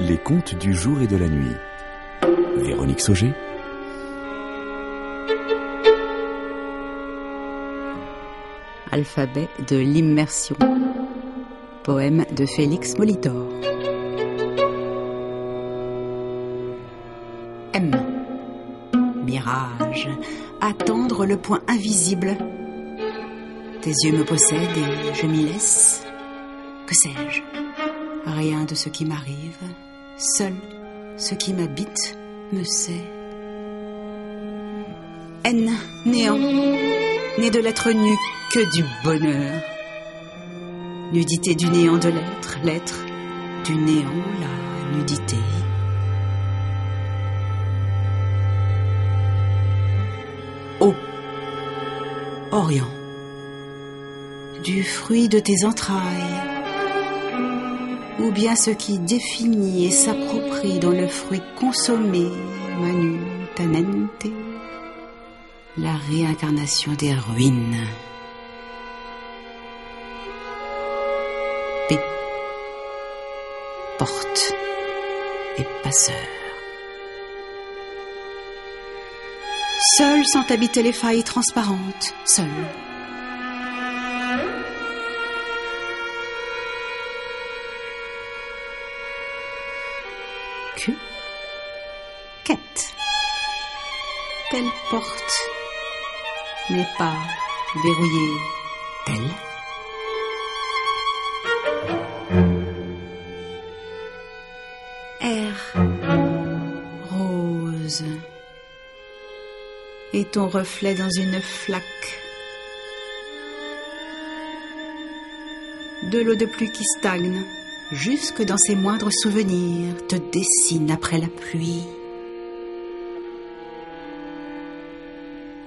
Les contes du jour et de la nuit. Véronique Sauger. Alphabet de l'immersion. Poème de Félix Molitor. M. Mirage. Attendre le point invisible. Tes yeux me possèdent et je m'y laisse. Que sais-je? Rien de ce qui m'arrive. Seul ce qui m'habite me sait. N. Néant. Né de l'être nu que du bonheur. Nudité du néant de l'être, l'être du néant, la nudité. O. Orient. Du fruit de tes entrailles. Ou bien ce qui définit et s'approprie dans le fruit consommé, manu tanente, la réincarnation des ruines. P. Porte et passeur. Seul sans habiter les failles transparentes, seul. Quête. Telle porte n'est pas verrouillée telle. Rose. Et ton reflet dans une flaque. De l'eau de pluie qui stagne, jusque dans ses moindres souvenirs, te dessine après la pluie.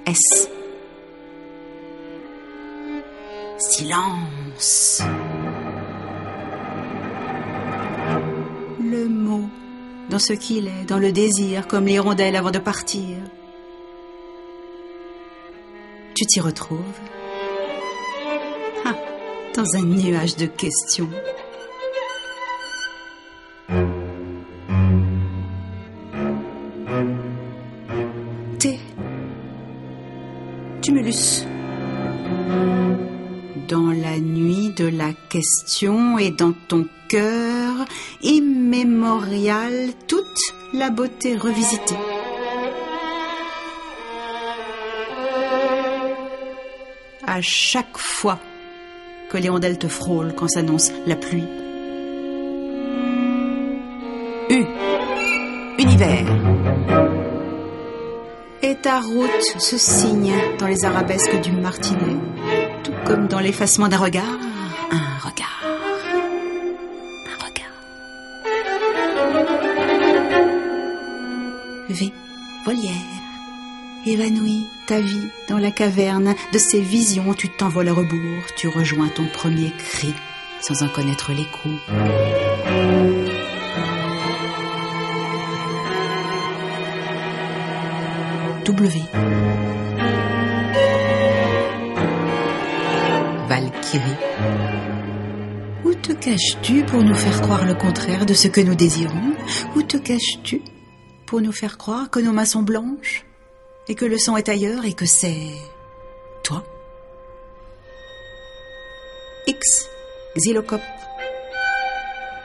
S. Silence. Le mot, dans ce qu'il est, dans le désir, comme l'hirondelle avant de partir. Tu t'y retrouves? Ah, dans un nuage de questions. Dans la nuit de la question et dans ton cœur immémorial toute la beauté revisitée. À chaque fois que les te frôlent quand s'annonce la pluie. U. Univers. Et ta route se signe dans les arabesques du martinet, tout comme dans l'effacement d'un regard. Un regard. Un regard. V. Volière. Évanouie ta vie dans la caverne de ces visions, tu t'envoles à rebours, tu rejoins ton premier cri sans en connaître l'écho. W. Valkyrie. Où te caches-tu pour nous faire croire le contraire de ce que nous désirons? Où te caches-tu pour nous faire croire que nos mains sont blanches et que le sang est ailleurs et que c'est toi? X. Xylocope.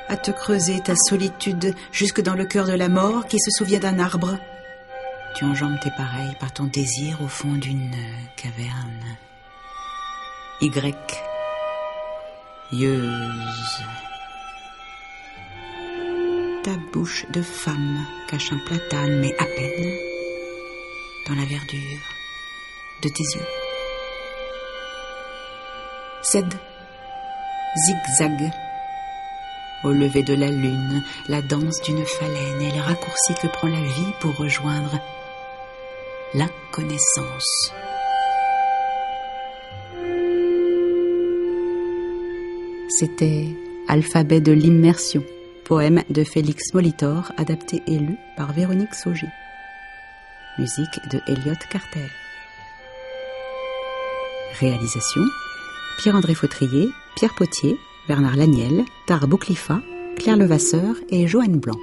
À te creuser ta solitude jusque dans le cœur de la mort qui se souvient d'un arbre. Tu enjambes tes pareils par ton désir au fond d'une caverne. Y. Yeuse. Ta bouche de femme cache un platane, mais à peine, dans la verdure de tes yeux. Z. Zigzag. Au lever de la lune, la danse d'une phalène et le raccourci que prend la vie pour rejoindre la connaissance. C'était Alphabet de l'immersion, poème de Félix Molitor, adapté et lu par Véronique Sauger. Musique de Elliot Carter. Réalisation Pierre-André Fautrier, Pierre Potier, Bernard Laniel, Tare Bouclifa Claire Levasseur et Joanne Blanc.